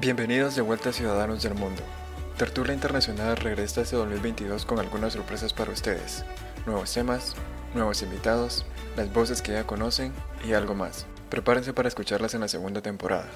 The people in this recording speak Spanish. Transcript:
Bienvenidos de vuelta Ciudadanos del Mundo. Tertulia Internacional regresa este 2022 con algunas sorpresas para ustedes. Nuevos temas, nuevos invitados, las voces que ya conocen y algo más. Prepárense para escucharlas en la segunda temporada.